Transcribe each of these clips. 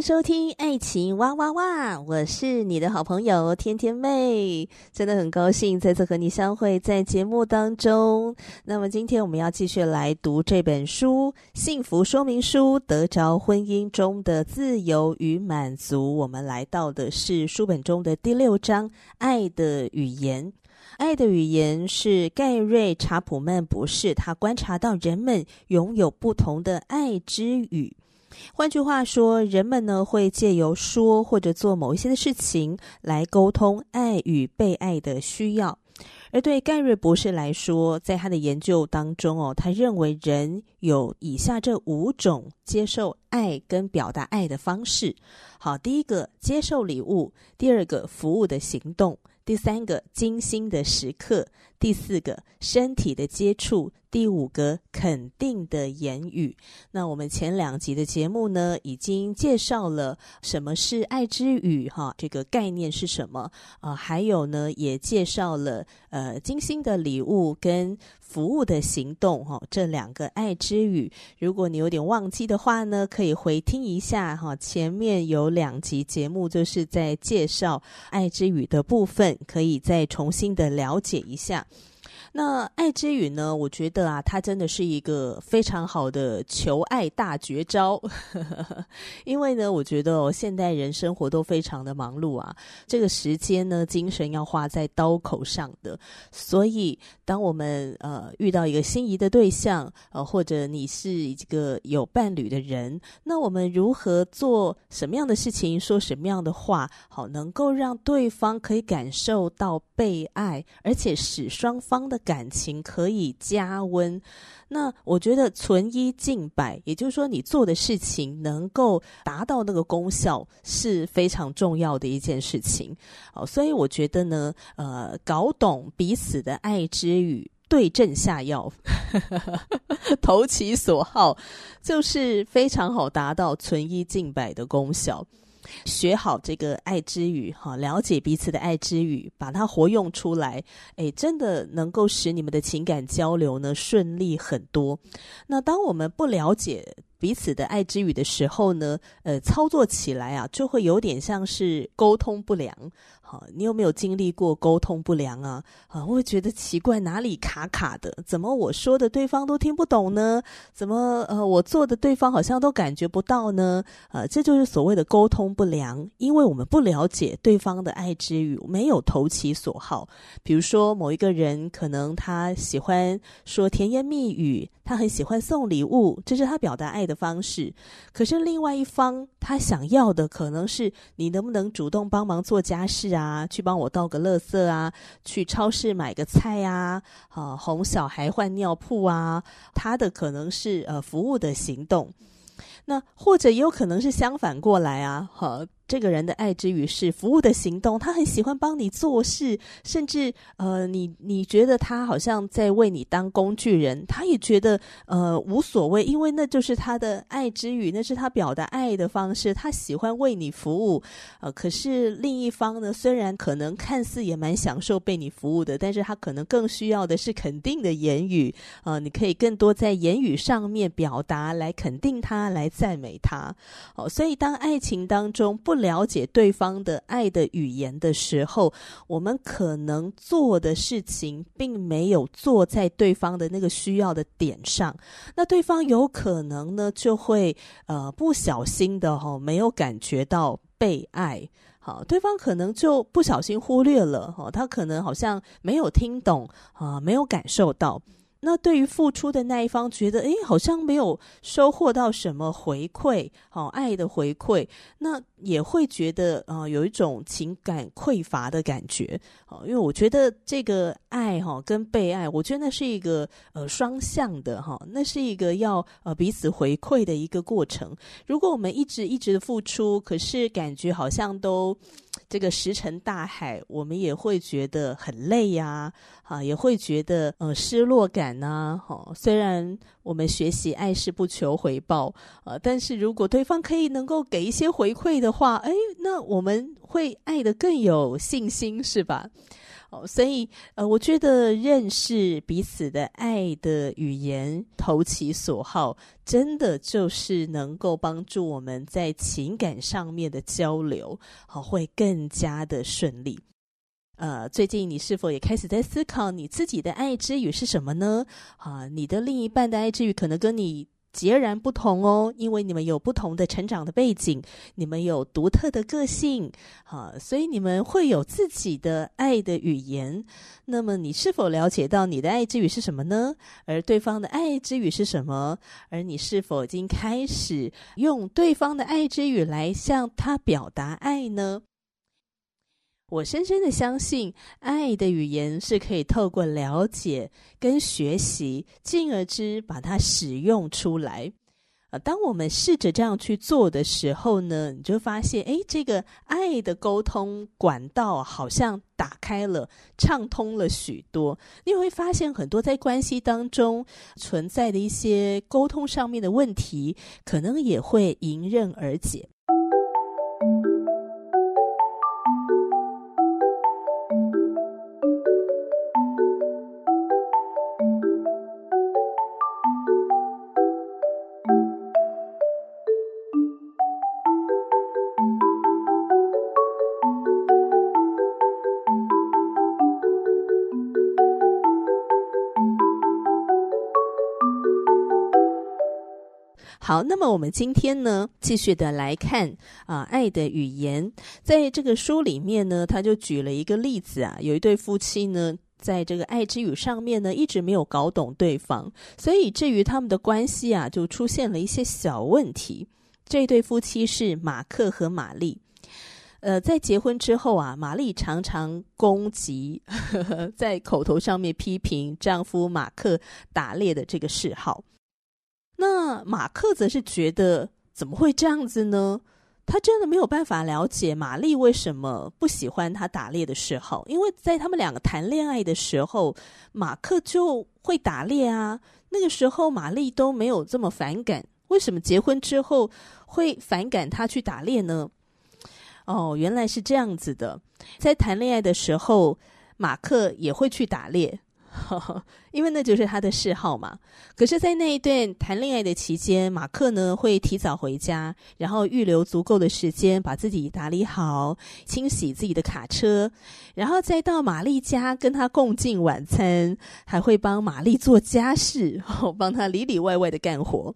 收听《爱情哇哇哇》，我是你的好朋友天天妹，真的很高兴再次和你相会在节目当中。那么今天我们要继续来读这本书《幸福说明书：得着婚姻中的自由与满足》。我们来到的是书本中的第六章《爱的语言》。爱的语言是盖瑞·查普曼博士，他观察到人们拥有不同的爱之语。换句话说，人们呢会借由说或者做某一些的事情来沟通爱与被爱的需要。而对盖瑞博士来说，在他的研究当中哦，他认为人有以下这五种接受爱跟表达爱的方式。好，第一个接受礼物，第二个服务的行动，第三个精心的时刻，第四个身体的接触。第五个肯定的言语。那我们前两集的节目呢，已经介绍了什么是爱之语，哈，这个概念是什么啊？还有呢，也介绍了呃精心的礼物跟服务的行动，哈，这两个爱之语。如果你有点忘记的话呢，可以回听一下哈。前面有两集节目就是在介绍爱之语的部分，可以再重新的了解一下。那爱之语呢？我觉得啊，它真的是一个非常好的求爱大绝招。因为呢，我觉得哦，现代人生活都非常的忙碌啊，这个时间呢，精神要花在刀口上的。所以，当我们呃遇到一个心仪的对象，呃，或者你是一个有伴侣的人，那我们如何做什么样的事情，说什么样的话，好，能够让对方可以感受到被爱，而且使双方的。感情可以加温，那我觉得存一净百，也就是说你做的事情能够达到那个功效是非常重要的一件事情。好，所以我觉得呢，呃，搞懂彼此的爱之语，对症下药，投其所好，就是非常好达到存一净百的功效。学好这个爱之语，哈，了解彼此的爱之语，把它活用出来，诶，真的能够使你们的情感交流呢顺利很多。那当我们不了解彼此的爱之语的时候呢，呃，操作起来啊，就会有点像是沟通不良。好，你有没有经历过沟通不良啊？啊，我会觉得奇怪，哪里卡卡的？怎么我说的对方都听不懂呢？怎么呃，我做的对方好像都感觉不到呢？呃，这就是所谓的沟通不良，因为我们不了解对方的爱之语，没有投其所好。比如说，某一个人可能他喜欢说甜言蜜语，他很喜欢送礼物，这是他表达爱的方式。可是另外一方，他想要的可能是你能不能主动帮忙做家事啊？啊，去帮我倒个垃圾啊，去超市买个菜啊，啊，哄小孩换尿布啊，他的可能是呃服务的行动，那或者也有可能是相反过来啊，这个人的爱之语是服务的行动，他很喜欢帮你做事，甚至呃，你你觉得他好像在为你当工具人，他也觉得呃无所谓，因为那就是他的爱之语，那是他表达爱的方式，他喜欢为你服务。呃，可是另一方呢，虽然可能看似也蛮享受被你服务的，但是他可能更需要的是肯定的言语。呃，你可以更多在言语上面表达，来肯定他，来赞美他。哦，所以当爱情当中不了解对方的爱的语言的时候，我们可能做的事情并没有做在对方的那个需要的点上，那对方有可能呢就会呃不小心的哈、没有感觉到被爱，好，对方可能就不小心忽略了哈、哦，他可能好像没有听懂啊，没有感受到。那对于付出的那一方，觉得诶，好像没有收获到什么回馈，好、爱的回馈，那也会觉得啊、有一种情感匮乏的感觉。哦，因为我觉得这个爱哈、跟被爱，我觉得那是一个呃双向的哈、那是一个要呃彼此回馈的一个过程。如果我们一直一直的付出，可是感觉好像都这个石沉大海，我们也会觉得很累呀，啊，也会觉得呃失落感。呢，哈，虽然我们学习爱是不求回报，呃，但是如果对方可以能够给一些回馈的话，哎，那我们会爱得更有信心，是吧？哦，所以呃，我觉得认识彼此的爱的语言，投其所好，真的就是能够帮助我们在情感上面的交流，好，会更加的顺利。呃，最近你是否也开始在思考你自己的爱之语是什么呢？啊，你的另一半的爱之语可能跟你截然不同哦，因为你们有不同的成长的背景，你们有独特的个性，啊，所以你们会有自己的爱的语言。那么，你是否了解到你的爱之语是什么呢？而对方的爱之语是什么？而你是否已经开始用对方的爱之语来向他表达爱呢？我深深的相信，爱的语言是可以透过了解跟学习，进而之把它使用出来。呃，当我们试着这样去做的时候呢，你就发现，诶，这个爱的沟通管道好像打开了，畅通了许多。你会发现，很多在关系当中存在的一些沟通上面的问题，可能也会迎刃而解。好，那么我们今天呢，继续的来看啊，爱的语言，在这个书里面呢，他就举了一个例子啊，有一对夫妻呢，在这个爱之语上面呢，一直没有搞懂对方，所以至于他们的关系啊，就出现了一些小问题。这对夫妻是马克和玛丽，呃，在结婚之后啊，玛丽常常攻击，呵呵，在口头上面批评丈夫马克打猎的这个嗜好。那马克则是觉得怎么会这样子呢？他真的没有办法了解玛丽为什么不喜欢他打猎的嗜好，因为在他们两个谈恋爱的时候，马克就会打猎啊。那个时候玛丽都没有这么反感，为什么结婚之后会反感他去打猎呢？哦，原来是这样子的，在谈恋爱的时候，马克也会去打猎。因为那就是他的嗜好嘛。可是，在那一段谈恋爱的期间，马克呢会提早回家，然后预留足够的时间把自己打理好，清洗自己的卡车，然后再到玛丽家跟他共进晚餐，还会帮玛丽做家事，帮他里里外外的干活。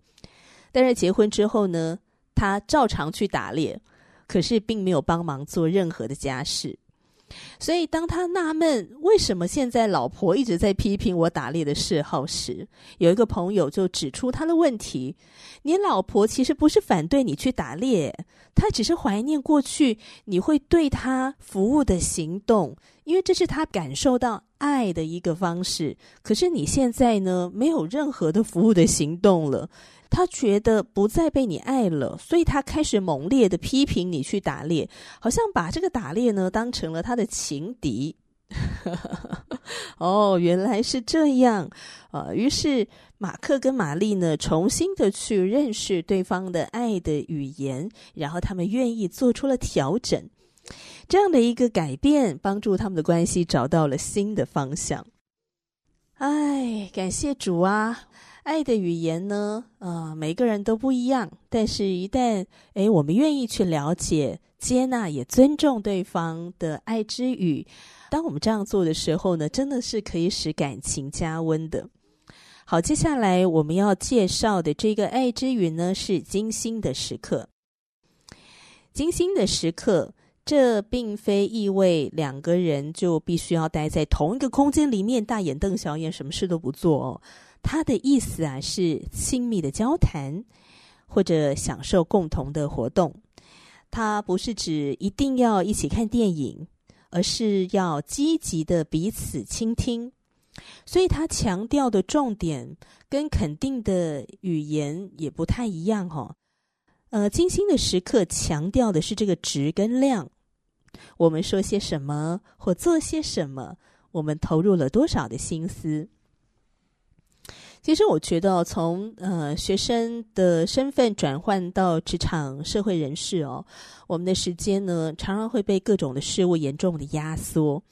但是结婚之后呢，他照常去打猎，可是并没有帮忙做任何的家事。所以，当他纳闷为什么现在老婆一直在批评我打猎的嗜好时，有一个朋友就指出他的问题：你老婆其实不是反对你去打猎，她只是怀念过去你会对她服务的行动，因为这是她感受到爱的一个方式。可是你现在呢，没有任何的服务的行动了。他觉得不再被你爱了，所以他开始猛烈的批评你去打猎，好像把这个打猎呢当成了他的情敌。哦，原来是这样啊！于是马克跟玛丽呢重新的去认识对方的爱的语言，然后他们愿意做出了调整，这样的一个改变，帮助他们的关系找到了新的方向。哎，感谢主啊！爱的语言呢，呃，每个人都不一样。但是，一旦诶，我们愿意去了解、接纳，也尊重对方的爱之语，当我们这样做的时候呢，真的是可以使感情加温的。好，接下来我们要介绍的这个爱之语呢，是精心的时刻。精心的时刻，这并非意味两个人就必须要待在同一个空间里面，大眼瞪小眼，什么事都不做哦。他的意思啊，是亲密的交谈，或者享受共同的活动。他不是指一定要一起看电影，而是要积极的彼此倾听。所以他强调的重点跟肯定的语言也不太一样哦。呃，精心的时刻强调的是这个值跟量。我们说些什么或做些什么，我们投入了多少的心思。其实我觉得，从呃学生的身份转换到职场社会人士哦，我们的时间呢，常常会被各种的事物严重的压缩。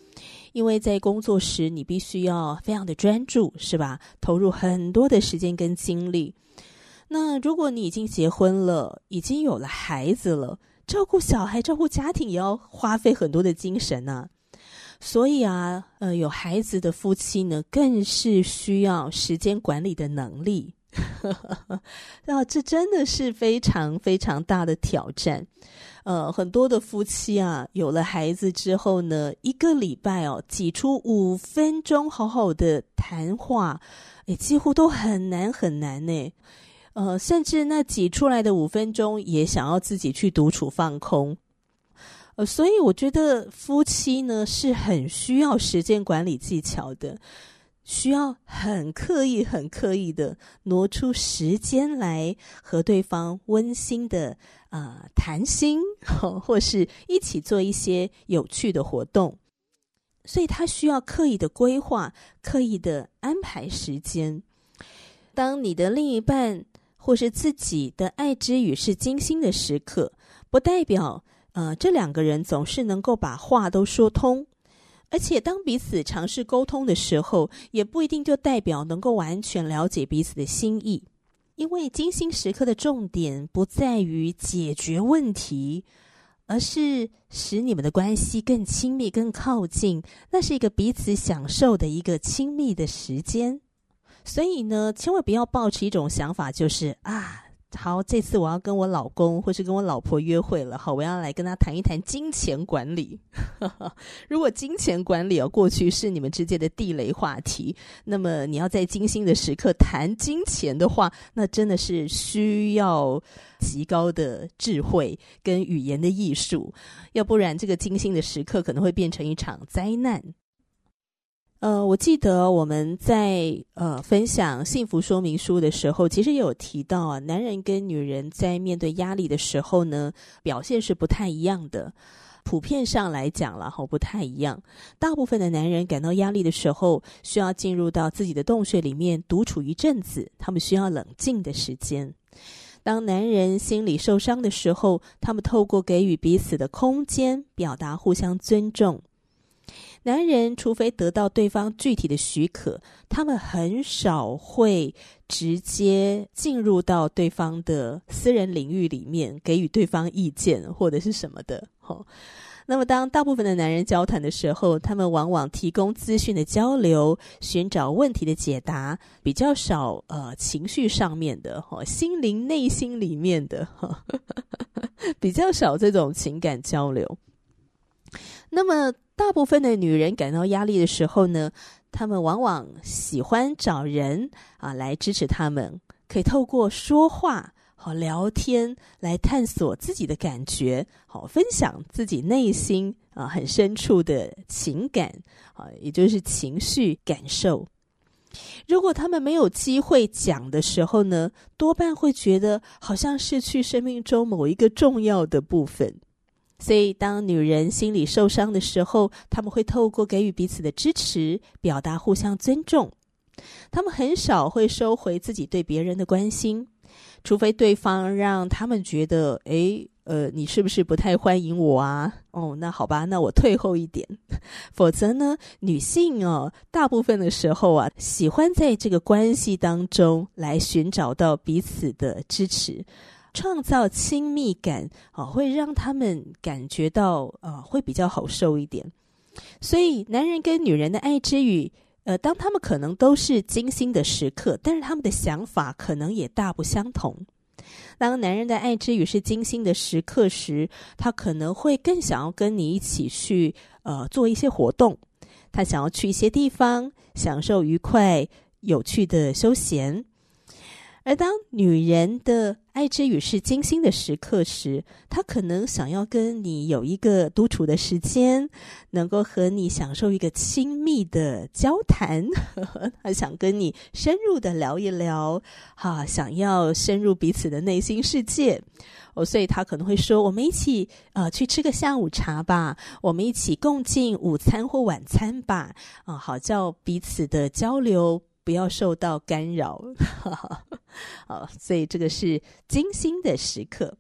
因为在工作时，你必须要非常的专注，是吧？投入很多的时间跟精力。那如果你已经结婚了，已经有了孩子了，照顾小孩、照顾家庭也要花费很多的精神呢。所以啊，呃，有孩子的夫妻呢，更是需要时间管理的能力。那这真的是非常非常大的挑战。呃，很多的夫妻啊，有了孩子之后呢，一个礼拜哦，挤出五分钟好好的谈话，诶，几乎都很难很难呢。呃，甚至那挤出来的五分钟，也想要自己去独处放空。呃，所以我觉得夫妻呢是很需要时间管理技巧的，需要很刻意、很刻意的挪出时间来和对方温馨的啊、谈心，或是一起做一些有趣的活动。所以他需要刻意的规划、刻意的安排时间。当你的另一半或是自己的爱之语是精心的时刻，不代表。呃，这两个人总是能够把话都说通，而且当彼此尝试沟通的时候，也不一定就代表能够完全了解彼此的心意。因为金星时刻的重点不在于解决问题，而是使你们的关系更亲密、更靠近。那是一个彼此享受的一个亲密的时间。所以呢，千万不要抱持一种想法，就是啊。好，这次我要跟我老公或是跟我老婆约会了。好，我要来跟他谈一谈金钱管理。如果金钱管理哦，过去是你们之间的地雷话题，那么你要在精心的时刻谈金钱的话，那真的是需要极高的智慧跟语言的艺术，要不然这个精心的时刻可能会变成一场灾难。呃，我记得我们在呃分享幸福说明书的时候，其实也有提到啊，男人跟女人在面对压力的时候呢，表现是不太一样的。普遍上来讲了哈，不太一样。大部分的男人感到压力的时候，需要进入到自己的洞穴里面独处一阵子，他们需要冷静的时间。当男人心里受伤的时候，他们透过给予彼此的空间，表达互相尊重。男人除非得到对方具体的许可，他们很少会直接进入到对方的私人领域里面，给予对方意见或者是什么的。哦，那么当大部分的男人交谈的时候，他们往往提供资讯的交流，寻找问题的解答，比较少呃情绪上面的，哦，心灵内心里面的，哦，比较少这种情感交流。那么。大部分的女人感到压力的时候呢，她们往往喜欢找人啊来支持她们，可以透过说话、好聊天来探索自己的感觉，好分享自己内心啊很深处的情感啊，也就是情绪感受。如果他们没有机会讲的时候呢，多半会觉得好像失去生命中某一个重要的部分。所以，当女人心里受伤的时候，他们会透过给予彼此的支持，表达互相尊重。他们很少会收回自己对别人的关心，除非对方让他们觉得，诶，呃，你是不是不太欢迎我啊？哦，那好吧，那我退后一点。否则呢，女性哦，大部分的时候啊，喜欢在这个关系当中来寻找到彼此的支持。创造亲密感啊，会让他们感觉到啊，会比较好受一点。所以，男人跟女人的爱之语，呃，当他们可能都是精心的时刻，但是他们的想法可能也大不相同。当男人的爱之语是精心的时刻时，他可能会更想要跟你一起去呃做一些活动，他想要去一些地方享受愉快有趣的休闲。而当女人的爱之语是精心的时刻时，他可能想要跟你有一个独处的时间，能够和你享受一个亲密的交谈，呵呵，她想跟你深入的聊一聊，哈、想要深入彼此的内心世界。哦，所以他可能会说：“我们一起呃去吃个下午茶吧，我们一起共进午餐或晚餐吧，啊，好叫彼此的交流。”不要受到干扰，好，所以这个是精心的时刻。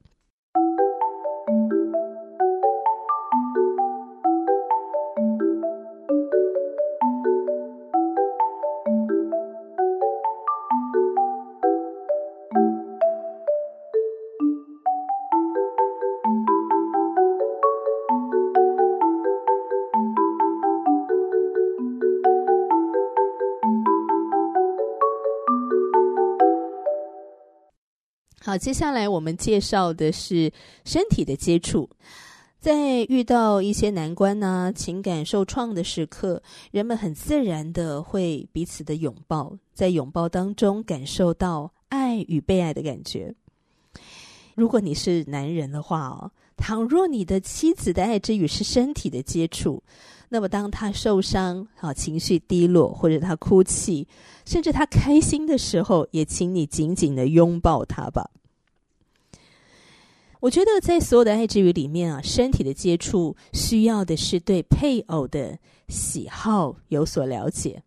好，接下来我们介绍的是身体的接触。在遇到一些难关呢、情感受创的时刻，人们很自然的会彼此的拥抱，在拥抱当中感受到爱与被爱的感觉。如果你是男人的话哦，倘若你的妻子的爱之语是身体的接触，那么当他受伤、啊情绪低落，或者他哭泣，甚至他开心的时候，也请你紧紧的拥抱他吧。我觉得在所有的爱之语里面啊，身体的接触需要的是对配偶的喜好有所了解。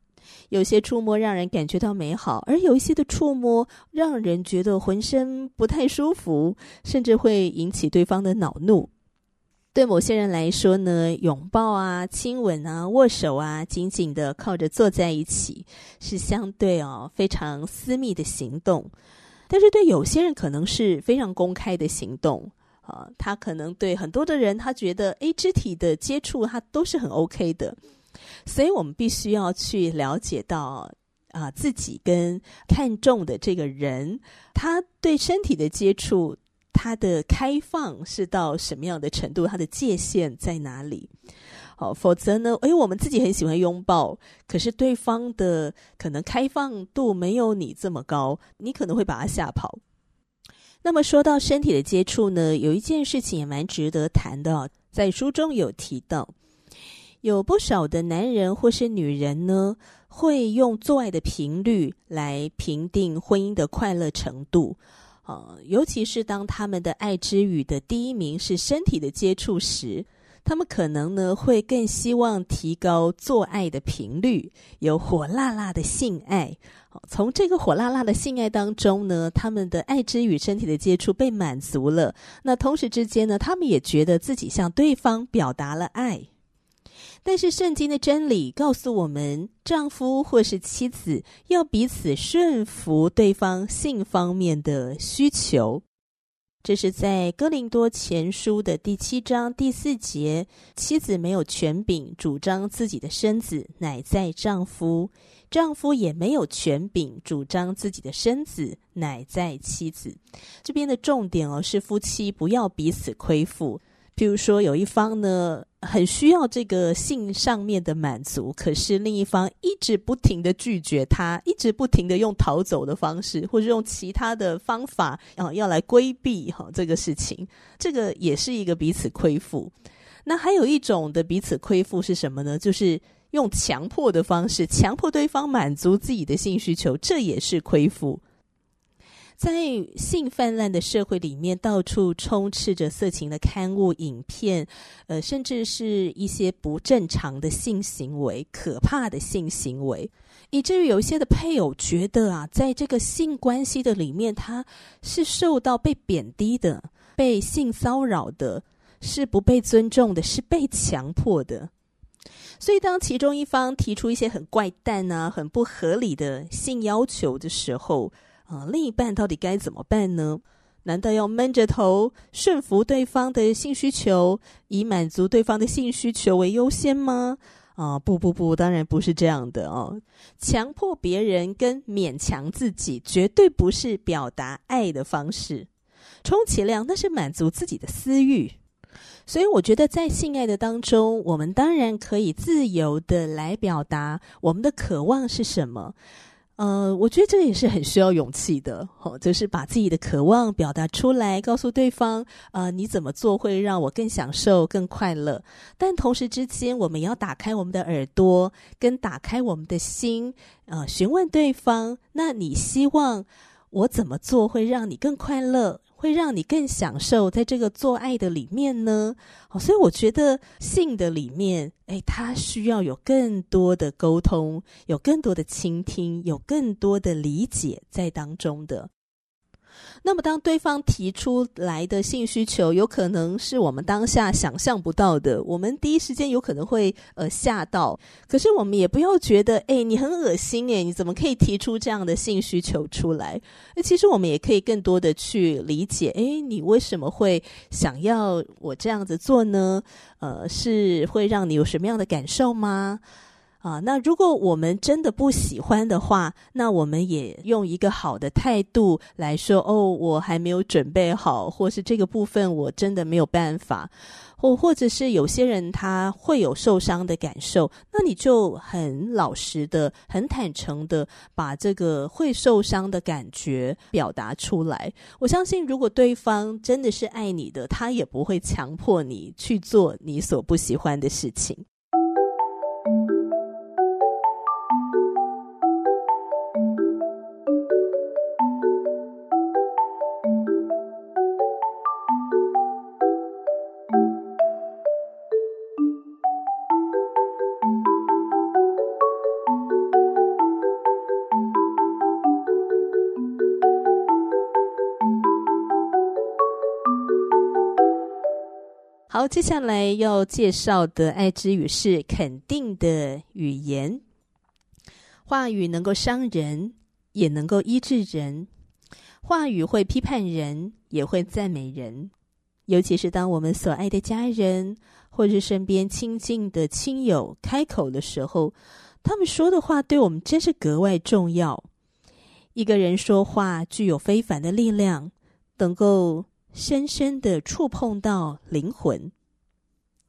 有些触摸让人感觉到美好，而有一些的触摸让人觉得浑身不太舒服，甚至会引起对方的恼怒。对某些人来说呢，拥抱啊、亲吻啊、握手啊，紧紧的靠着坐在一起，是相对哦非常私密的行动。但是对有些人可能是非常公开的行动啊，他可能对很多的人，他觉得诶，肢体的接触他都是很 OK 的，所以我们必须要去了解到啊，自己跟看重的这个人，他对身体的接触，他的开放是到什么样的程度，他的界限在哪里？好，否则呢？诶，我们自己很喜欢拥抱，可是对方的可能开放度没有你这么高，你可能会把他吓跑。那么说到身体的接触呢，有一件事情也蛮值得谈的，哦在书中有提到，有不少的男人或是女人呢，会用做爱的频率来评定婚姻的快乐程度。啊，尤其是当他们的爱之语的第一名是身体的接触时。他们可能呢会更希望提高做爱的频率，有火辣辣的性爱。从这个火辣辣的性爱当中呢，他们的爱之与身体的接触被满足了。那同时之间呢，他们也觉得自己向对方表达了爱。但是圣经的真理告诉我们，丈夫或是妻子要彼此顺服对方性方面的需求。这是在哥林多前书的第七章第四节，妻子没有权柄主张自己的身子，乃在丈夫；丈夫也没有权柄主张自己的身子，乃在妻子。这边的重点哦，是夫妻不要彼此亏负。譬如说，有一方呢很需要这个性上面的满足，可是另一方一直不停的拒绝他，一直不停的用逃走的方式，或者用其他的方法啊，要来规避哈这个事情，这个也是一个彼此亏负。那还有一种的彼此亏负是什么呢？就是用强迫的方式，强迫对方满足自己的性需求，这也是亏负。在性泛滥的社会里面，到处充斥着色情的刊物、影片，呃，甚至是一些不正常的性行为、可怕的性行为，以至于有一些的配偶觉得啊，在这个性关系的里面，他是受到被贬低的、被性骚扰的，是不被尊重的，是被强迫的。所以，当其中一方提出一些很怪诞啊、很不合理的性要求的时候，啊，另一半到底该怎么办呢？难道要闷着头顺服对方的性需求，以满足对方的性需求为优先吗？啊，不不不，当然不是这样的哦。强迫别人跟勉强自己，绝对不是表达爱的方式。充其量那是满足自己的私欲。所以，我觉得在性爱的当中，我们当然可以自由的来表达我们的渴望是什么。呃，我觉得这个也是很需要勇气的，哦，就是把自己的渴望表达出来，告诉对方，呃，你怎么做会让我更享受、更快乐。但同时之间，我们也要打开我们的耳朵，跟打开我们的心，呃，询问对方，那你希望我怎么做会让你更快乐？会让你更享受在这个做爱的里面呢？好，所以我觉得性的里面，诶，它需要有更多的沟通，有更多的倾听，有更多的理解在当中的。那么，当对方提出来的性需求，有可能是我们当下想象不到的，我们第一时间有可能会呃吓到。可是，我们也不要觉得，诶，你很恶心，诶，你怎么可以提出这样的性需求出来？那其实我们也可以更多的去理解，诶，你为什么会想要我这样子做呢？呃，是会让你有什么样的感受吗？啊，那如果我们真的不喜欢的话，那我们也用一个好的态度来说，哦，我还没有准备好，或是这个部分我真的没有办法，或或者是有些人他会有受伤的感受，那你就很老实的、很坦诚的把这个会受伤的感觉表达出来。我相信，如果对方真的是爱你的，他也不会强迫你去做你所不喜欢的事情。接下来要介绍的爱之语是肯定的语言。话语能够伤人，也能够医治人。话语会批判人，也会赞美人。尤其是当我们所爱的家人，或是身边亲近的亲友开口的时候，他们说的话对我们真是格外重要。一个人说话具有非凡的力量，能够。深深的触碰到灵魂。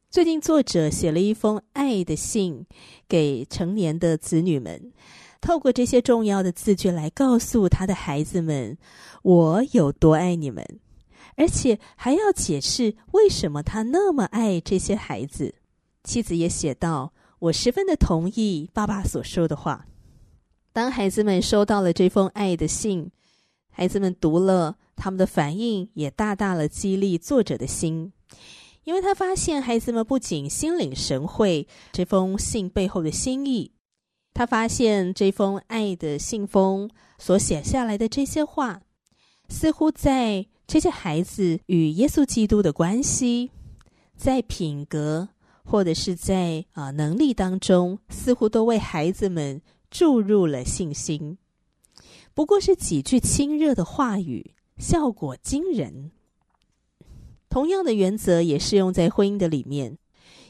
最近，作者写了一封爱的信给成年的子女们，透过这些重要的字句来告诉他的孩子们：“我有多爱你们。”而且还要解释为什么他那么爱这些孩子。妻子也写道：“我十分的同意爸爸所说的话。”当孩子们收到了这封爱的信，孩子们读了。他们的反应也大大了激励作者的心，因为他发现孩子们不仅心领神会这封信背后的心意，他发现这封爱的信封所写下来的这些话，似乎在这些孩子与耶稣基督的关系，在品格或者是在啊、能力当中，似乎都为孩子们注入了信心。不过是几句亲热的话语。效果惊人。同样的原则也适用在婚姻的里面。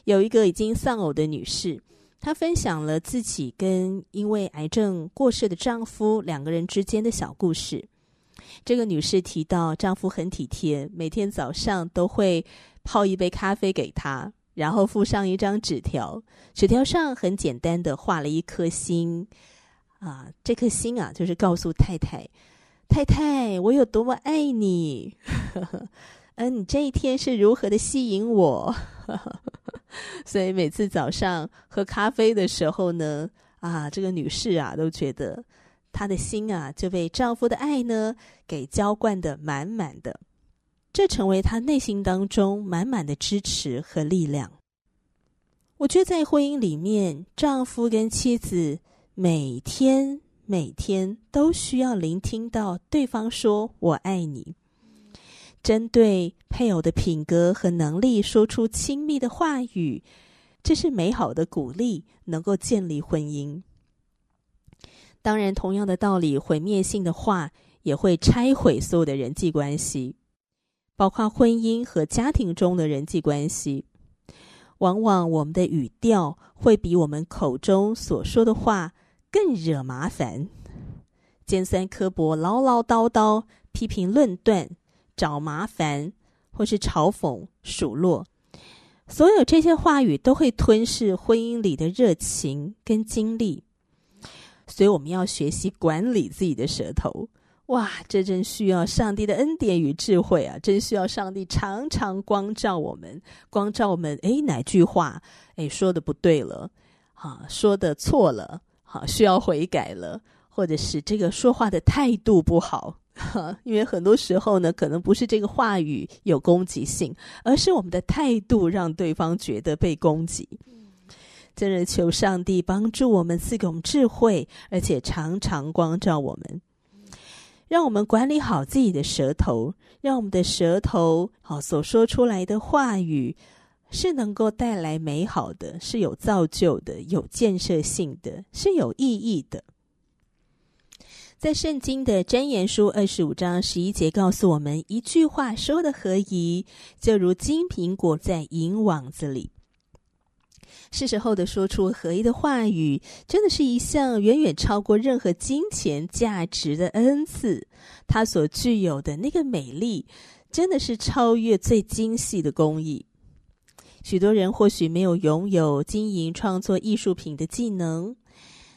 有一个已经丧偶的女士，她分享了自己跟因为癌症过世的丈夫两个人之间的小故事。这个女士提到，丈夫很体贴，每天早上都会泡一杯咖啡给她，然后附上一张纸条，纸条上很简单的画了一颗心。啊，这颗心啊，就是告诉太太。太太，我有多么爱你！嗯，你这一天是如何的吸引我？所以每次早上喝咖啡的时候呢，啊，这个女士啊，都觉得她的心啊就被丈夫的爱呢给浇灌的满满的，这成为她内心当中满满的支持和力量。我觉得在婚姻里面，丈夫跟妻子每天。每天都需要聆听到对方说“我爱你”，针对配偶的品格和能力说出亲密的话语，这是美好的鼓励，能够建立婚姻。当然，同样的道理，毁灭性的话也会拆毁所有的人际关系，包括婚姻和家庭中的人际关系。往往我们的语调会比我们口中所说的话。更惹麻烦，尖酸刻薄、唠唠叨叨、批评论断，找麻烦，或是嘲讽、数落，所有这些话语都会吞噬婚姻里的热情跟精力。所以，我们要学习管理自己的舌头。哇，这真需要上帝的恩典与智慧啊！真需要上帝常常光照我们，光照我们。诶，哪句话诶说的不对了？啊，说的错了，好，需要悔改了，或者是这个说话的态度不好。哈，因为很多时候呢，可能不是这个话语有攻击性，而是我们的态度让对方觉得被攻击。真的求上帝帮助我们，赐给我们智慧，而且常常光照我们。让我们管理好自己的舌头，让我们的舌头好所说出来的话语是能够带来美好的，是有造就的，有建设性的，是有意义的。在圣经的箴言书二十五章十一节告诉我们：一句话说的合宜，就如金苹果在银网子里。是时候的说出合宜的话语，真的是一项远远超过任何金钱价值的恩赐。它所具有的那个美丽，真的是超越最精细的工艺。许多人或许没有拥有经营创作艺术品的技能，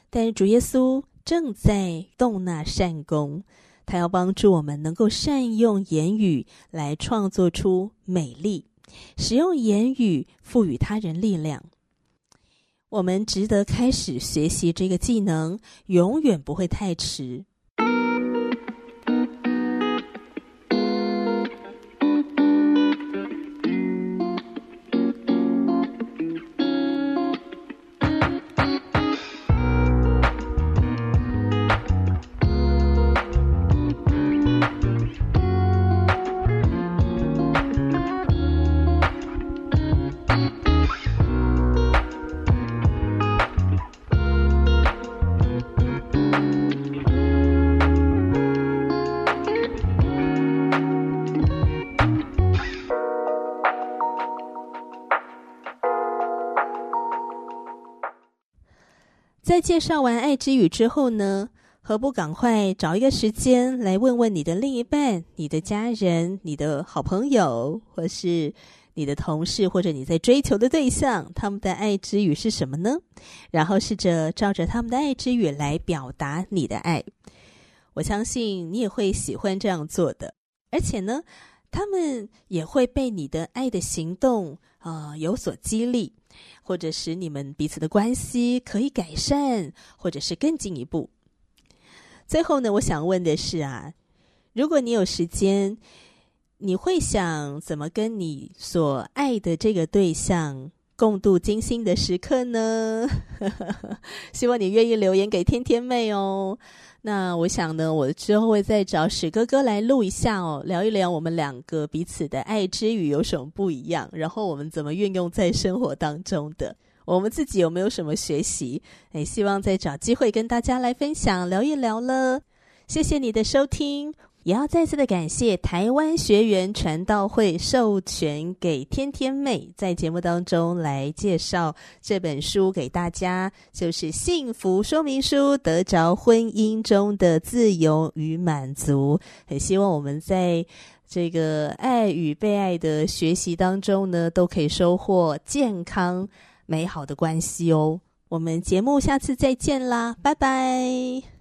但主耶稣正在动那善工，他要帮助我们能够善用言语来创作出美丽，使用言语赋予他人力量。我们值得开始学习这个技能，永远不会太迟。在介绍完爱之语之后呢，何不赶快找一个时间来问问你的另一半、你的家人、你的好朋友，或是你的同事，或者你在追求的对象，他们的爱之语是什么呢？然后试着照着他们的爱之语来表达你的爱。我相信你也会喜欢这样做的，而且呢，他们也会被你的爱的行动啊、呃、有所激励。或者使你们彼此的关系可以改善，或者是更进一步。最后呢，我想问的是啊，如果你有时间，你会想怎么跟你所爱的这个对象共度精心的时刻呢？希望你愿意留言给天天妹哦。那我想呢，我之后会再找史哥哥来录一下哦，聊一聊我们两个彼此的爱之语有什么不一样，然后我们怎么运用在生活当中的，我们自己有没有什么学习？诶，希望再找机会跟大家来分享聊一聊了。谢谢你的收听。也要再次的感谢台湾学员传道会授权给天天妹在节目当中来介绍这本书给大家，就是《幸福说明书：得着婚姻中的自由与满足》。很希望我们在这个爱与被爱的学习当中呢，都可以收获健康美好的关系哦。我们节目下次再见啦，拜拜。